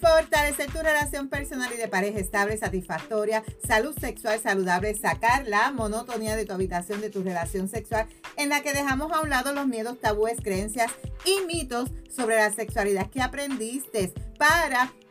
fortalecer tu relación personal y de pareja estable, satisfactoria, salud sexual saludable, sacar la monotonía de tu habitación, de tu relación sexual, en la que dejamos a un lado los miedos, tabúes, creencias y mitos sobre la sexualidad que aprendiste para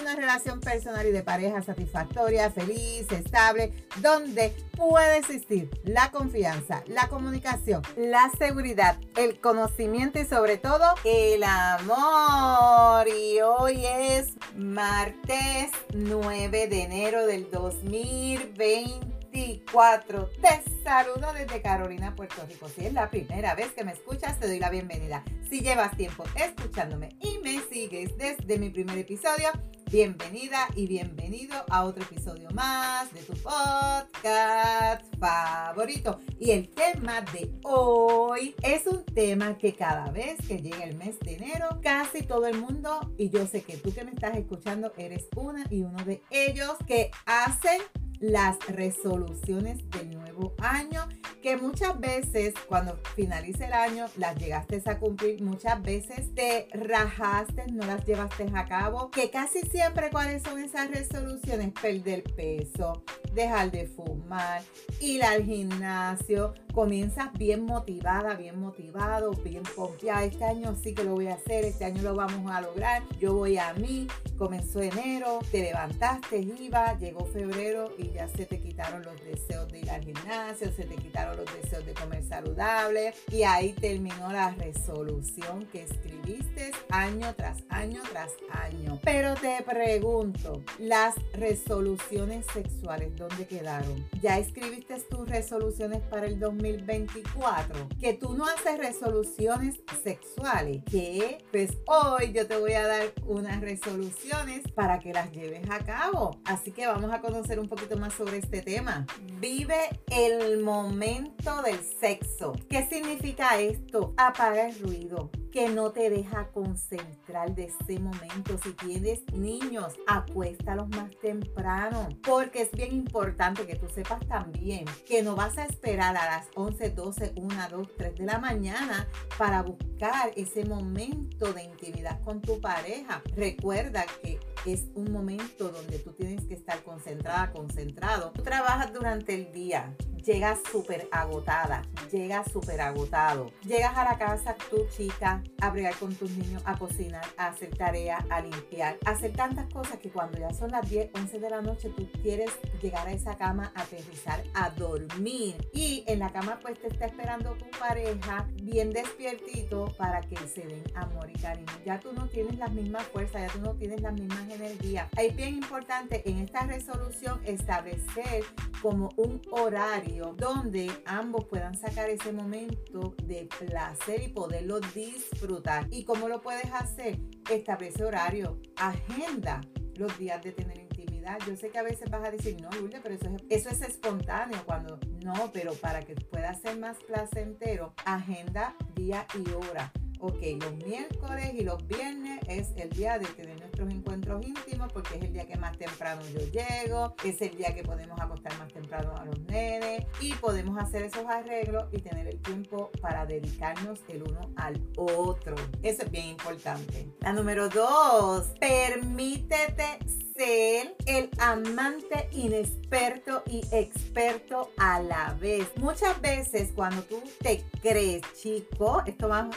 una relación personal y de pareja satisfactoria, feliz, estable, donde puede existir la confianza, la comunicación, la seguridad, el conocimiento y sobre todo el amor. Y hoy es martes 9 de enero del 2020 24. Te saludo desde Carolina, Puerto Rico. Si es la primera vez que me escuchas, te doy la bienvenida. Si llevas tiempo escuchándome y me sigues desde mi primer episodio, bienvenida y bienvenido a otro episodio más de tu podcast favorito. Y el tema de hoy es un tema que cada vez que llega el mes de enero, casi todo el mundo, y yo sé que tú que me estás escuchando eres una y uno de ellos que hacen las resoluciones del nuevo año, que muchas veces cuando finalice el año las llegaste a cumplir, muchas veces te rajaste, no las llevaste a cabo, que casi siempre cuáles son esas resoluciones, perder peso, dejar de fumar, ir al gimnasio, comienzas bien motivada, bien motivado, bien confiada, este año sí que lo voy a hacer, este año lo vamos a lograr, yo voy a mí, comenzó enero, te levantaste, iba, llegó febrero y ya se te quitaron los deseos de ir al gimnasio, se te quitaron los deseos de comer saludable y ahí terminó la resolución que escribiste año tras año tras año. Pero te pregunto, las resoluciones sexuales, ¿dónde quedaron? ¿Ya escribiste tus resoluciones para el 2024? Que tú no haces resoluciones sexuales, que pues hoy yo te voy a dar unas resoluciones para que las lleves a cabo. Así que vamos a conocer un poquito más sobre este tema. Vive el momento del sexo. ¿Qué significa esto? Apaga el ruido que no te deja concentrar de ese momento. Si tienes niños, acuéstalos más temprano, porque es bien importante que tú sepas también que no vas a esperar a las 11, 12, 1, 2, 3 de la mañana para buscar ese momento de intimidad con tu pareja. Recuerda que es un momento donde tú tienes que estar concentrada, concentrado. Tú trabajas durante el día, llegas súper agotada, llegas súper agotado. Llegas a la casa, tu chica, a bregar con tus niños, a cocinar, a hacer tareas, a limpiar, a hacer tantas cosas que cuando ya son las 10, 11 de la noche, tú quieres llegar a esa cama, a aterrizar, a dormir. Y en la cama pues te está esperando tu pareja bien despiertito para que se den amor y cariño. Ya tú no tienes las mismas fuerzas, ya tú no tienes las mismas energías. Es bien importante en esta resolución establecer como un horario donde ambos puedan sacar ese momento de placer y poderlo disfrutar. ¿Y cómo lo puedes hacer? Establece horario, agenda los días de tener intimidad. Yo sé que a veces vas a decir, no, Lourdes, pero eso es, eso es espontáneo. Cuando no, pero para que pueda ser más placentero, agenda día y hora ok, los miércoles y los viernes es el día de tener nuestros encuentros íntimos porque es el día que más temprano yo llego, es el día que podemos acostar más temprano a los nenes y podemos hacer esos arreglos y tener el tiempo para dedicarnos el uno al otro. Eso es bien importante. La número dos, permítete ser el amante inexperto y experto a la vez. Muchas veces cuando tú te crees, chico, esto va,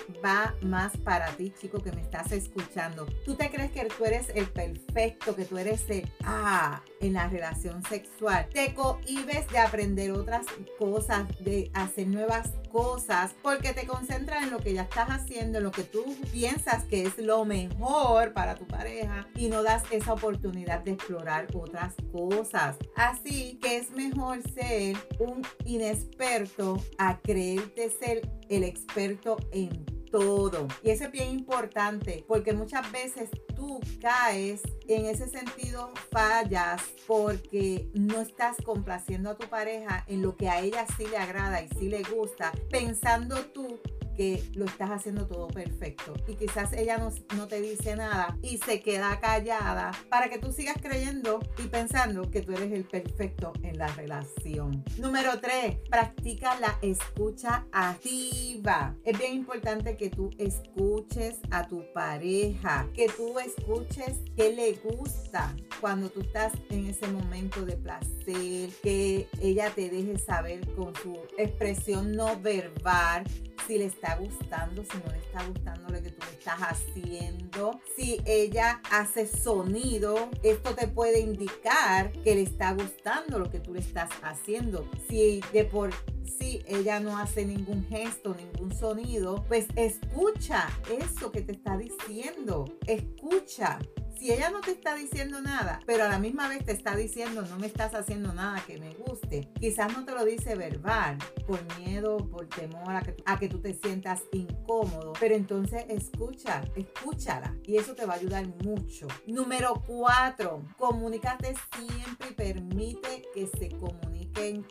más para ti, chico, que me estás escuchando. Tú te crees que tú eres el perfecto, que tú eres el A en la relación sexual. Te cohibes de aprender otras cosas, de hacer nuevas cosas porque te concentras en lo que ya estás haciendo, en lo que tú piensas que es lo mejor para tu pareja y no das esa oportunidad de explorar otras cosas. Así que es mejor ser un inexperto a creerte ser el experto en todo. Y eso es bien importante porque muchas veces tú caes en ese sentido, fallas porque no estás complaciendo a tu pareja en lo que a ella sí le agrada y sí le gusta, pensando tú que lo estás haciendo todo perfecto. Y quizás ella no, no, te dice nada y se queda callada para que tú sigas creyendo y pensando que tú eres el perfecto en la relación. Número 3, practica la escucha activa. Es bien importante que tú escuches a tu pareja, que tú escuches qué le gusta cuando tú estás en ese momento de placer, que ella te deje saber con su expresión no verbal si le está gustando, si no le está gustando lo que tú estás haciendo. Si ella hace sonido, esto te puede indicar que le está gustando lo que tú le estás haciendo. Si de por sí ella no hace ningún gesto, ningún sonido, pues escucha eso que te está diciendo. Escucha si ella no te está diciendo nada, pero a la misma vez te está diciendo no me estás haciendo nada que me guste, quizás no te lo dice verbal, por miedo, por temor a que, a que tú te sientas incómodo, pero entonces escucha, escúchala y eso te va a ayudar mucho. Número cuatro, comunícate siempre y permite que se comuniquen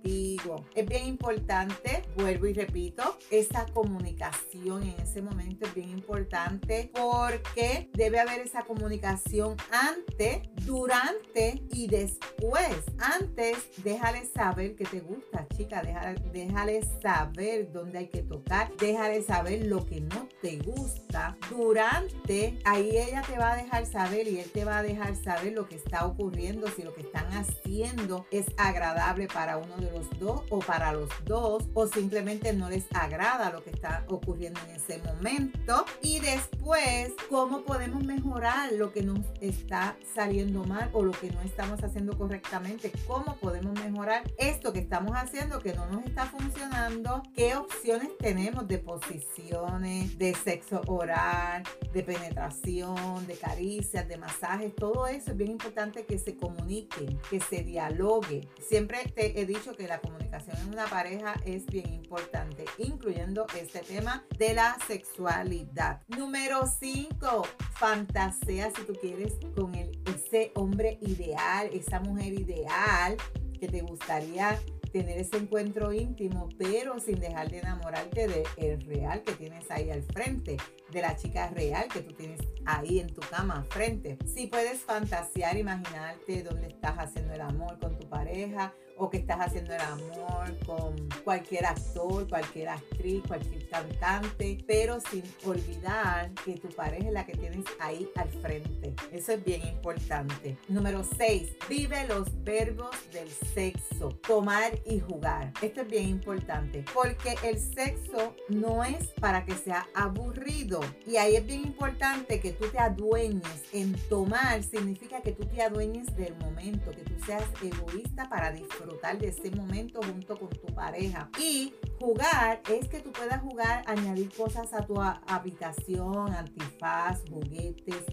contigo. Es bien importante, vuelvo y repito, esa comunicación en ese momento es bien importante porque debe haber esa comunicación antes, durante y después. Antes, déjale saber que te gusta, chica. Déjale, déjale saber dónde hay que tocar. Déjale saber lo que no te gusta. Durante, ahí ella te va a dejar saber y él te va a dejar saber lo que está ocurriendo, si lo que están haciendo es agradable para uno de los dos o para los dos o simplemente no les agrada lo que está ocurriendo en ese momento. Y después, ¿cómo podemos mejorar? lo que nos está saliendo mal o lo que no estamos haciendo correctamente, cómo podemos mejorar esto que estamos haciendo que no nos está funcionando, qué opciones tenemos de posiciones, de sexo oral, de penetración, de caricias, de masajes, todo eso es bien importante que se comuniquen, que se dialogue. Siempre te he dicho que la comunicación en una pareja es bien importante, incluyendo este tema de la sexualidad. Número 5, fantasía si tú quieres con el, ese hombre ideal, esa mujer ideal que te gustaría tener ese encuentro íntimo, pero sin dejar de enamorarte de el real que tienes ahí al frente, de la chica real que tú tienes ahí en tu cama al frente. Si puedes fantasear, imaginarte dónde estás haciendo el amor con tu pareja o que estás haciendo el amor con cualquier actor, cualquier actriz, cualquier cantante, pero sin olvidar que tu pareja es la que tienes ahí al frente. Eso es bien importante. Número 6. Vive los verbos del sexo. Tomar y jugar. Esto es bien importante porque el sexo no es para que sea aburrido. Y ahí es bien importante que tú te adueñes. En tomar significa que tú te adueñes del momento, que tú seas egoísta para disfrutar de ese momento junto con tu pareja. Y jugar es que tú puedas jugar, añadir cosas a tu habitación, antifaz, juguetes,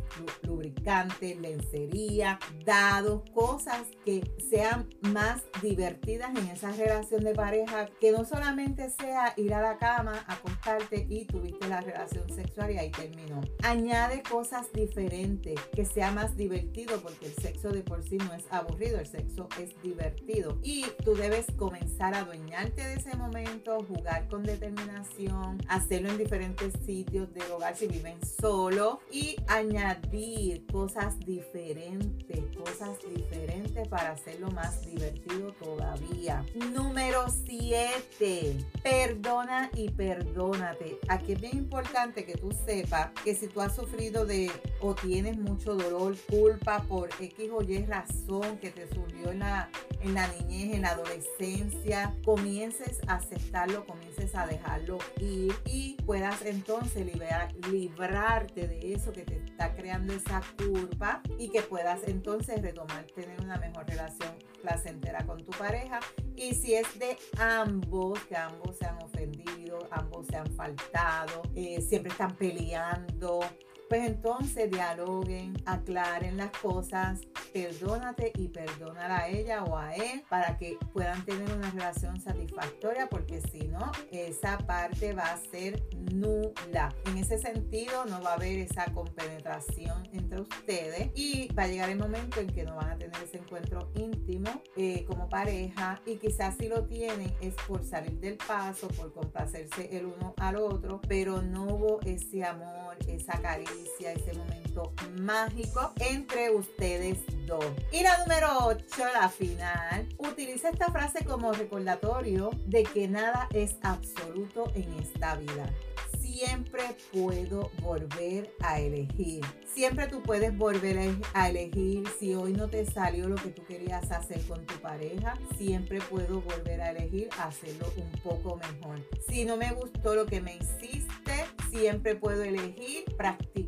lubricantes, lencería, dados, cosas que sean más divertidas en esa relación de pareja, que no solamente sea ir a la cama, acostarte y tuviste la relación sexual y ahí terminó. Añade cosas diferentes, que sea más divertido, porque el sexo de por sí no es aburrido, el sexo es divertido y tú debes comenzar a adueñarte de ese momento, jugar con determinación, hacerlo en diferentes sitios del hogar si viven solo y añadir cosas diferentes, cosas diferentes para hacerlo más divertido todavía. Número 7, perdona y perdónate. Aquí es bien importante que tú sepas que si tú has sufrido de o tienes mucho dolor, culpa por X o Y razón que te surgió en la en la niñez, en la adolescencia, comiences a aceptarlo, comiences a dejarlo ir y puedas entonces liberar, librarte de eso que te está creando esa curva y que puedas entonces retomar, tener una mejor relación placentera con tu pareja. Y si es de ambos, que ambos se han ofendido, ambos se han faltado, eh, siempre están peleando, pues entonces dialoguen, aclaren las cosas, perdónate y perdonar a ella o a él para que puedan tener una relación satisfactoria porque si no, esa parte va a ser nula. En ese sentido, no va a haber esa compenetración entre ustedes y va a llegar el momento en que no van a tener ese encuentro íntimo eh, como pareja y quizás si lo tienen es por salir del paso, por complacerse el uno al otro, pero no hubo ese amor, esa caricia ese momento mágico entre ustedes dos. Y la número 8, la final, utiliza esta frase como recordatorio de que nada es absoluto en esta vida siempre puedo volver a elegir. Siempre tú puedes volver a elegir si hoy no te salió lo que tú querías hacer con tu pareja. Siempre puedo volver a elegir hacerlo un poco mejor. Si no me gustó lo que me hiciste, siempre puedo elegir practicar.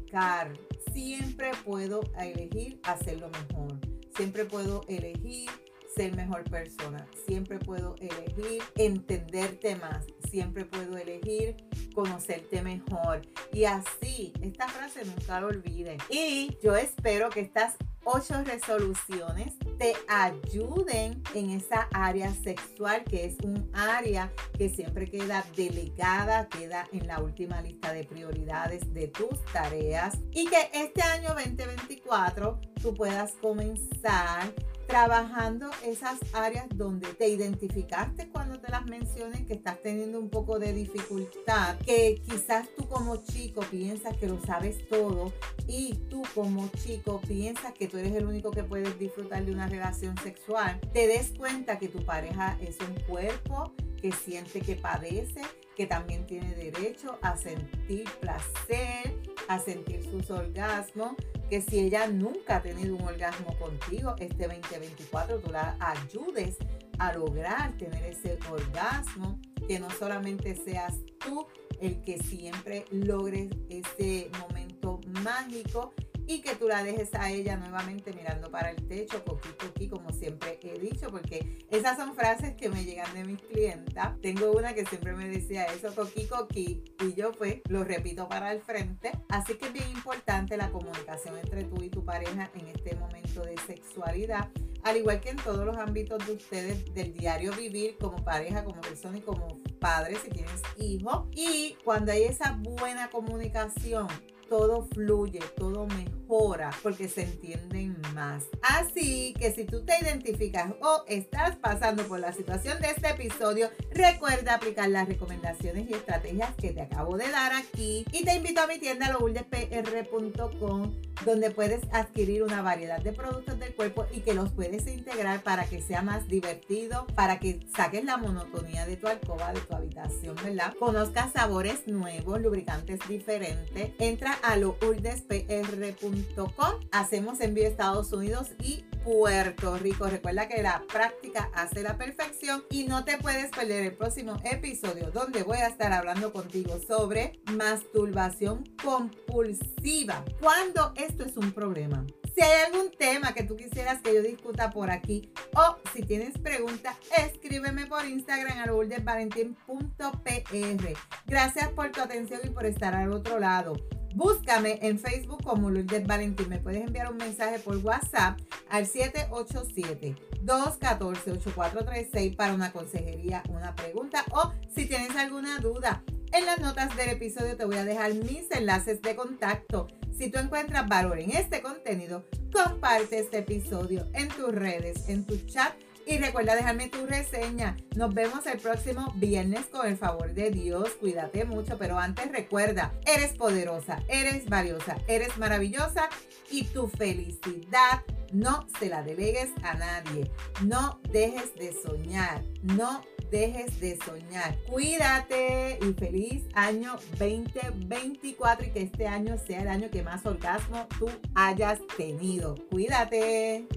Siempre puedo elegir hacerlo mejor. Siempre puedo elegir ser mejor persona. Siempre puedo elegir entenderte más. Siempre puedo elegir conocerte mejor. Y así, esta frase nunca lo olviden. Y yo espero que estas ocho resoluciones te ayuden en esa área sexual, que es un área que siempre queda delegada, queda en la última lista de prioridades de tus tareas. Y que este año 2024 tú puedas comenzar trabajando esas áreas donde te identificaste cuando te las mencioné, que estás teniendo un poco de dificultad, que quizás tú como chico piensas que lo sabes todo y tú como chico piensas que tú eres el único que puedes disfrutar de una relación sexual, te des cuenta que tu pareja es un cuerpo que siente que padece, que también tiene derecho a sentir placer, a sentir sus orgasmos, que si ella nunca ha tenido un orgasmo contigo, este 2024 tú la ayudes a lograr tener ese orgasmo, que no solamente seas tú el que siempre logres ese momento mágico y que tú la dejes a ella nuevamente mirando para el techo, coqui coqui, como siempre dicho, porque esas son frases que me llegan de mis clientas. Tengo una que siempre me decía eso, coqui coqui, y yo pues lo repito para el frente. Así que es bien importante la comunicación entre tú y tu pareja en este momento de sexualidad al igual que en todos los ámbitos de ustedes del diario vivir como pareja, como persona y como padre si tienes hijos. Y cuando hay esa buena comunicación, todo fluye, todo mejora porque se entienden más. Así que si tú te identificas o estás pasando por la situación de este episodio, recuerda aplicar las recomendaciones y estrategias que te acabo de dar aquí y te invito a mi tienda lourdes.pr.com donde puedes adquirir una variedad de productos del cuerpo y que los puedes integrar para que sea más divertido, para que saques la monotonía de tu alcoba, de tu habitación, ¿verdad? Conozcas sabores nuevos, lubricantes diferentes. Entra a lourdespr.com. Hacemos envío a Estados Unidos y Puerto Rico. Recuerda que la práctica hace la perfección y no te puedes perder el próximo episodio donde voy a estar hablando contigo sobre masturbación compulsiva. Cuando esto es un problema. Si hay algún tema que tú quisieras que yo discuta por aquí o si tienes preguntas, escríbeme por Instagram a lourdesvalentín.pr. Gracias por tu atención y por estar al otro lado. Búscame en Facebook como Lourdes Valentín. Me puedes enviar un mensaje por WhatsApp al 787-214-8436 para una consejería, una pregunta o si tienes alguna duda. En las notas del episodio te voy a dejar mis enlaces de contacto. Si tú encuentras valor en este contenido, comparte este episodio en tus redes, en tu chat y recuerda dejarme tu reseña. Nos vemos el próximo viernes con el favor de Dios. Cuídate mucho, pero antes recuerda, eres poderosa, eres valiosa, eres maravillosa y tu felicidad no se la delegues a nadie. No dejes de soñar. No dejes de soñar. Cuídate y feliz año 2024 y que este año sea el año que más orgasmo tú hayas tenido. Cuídate.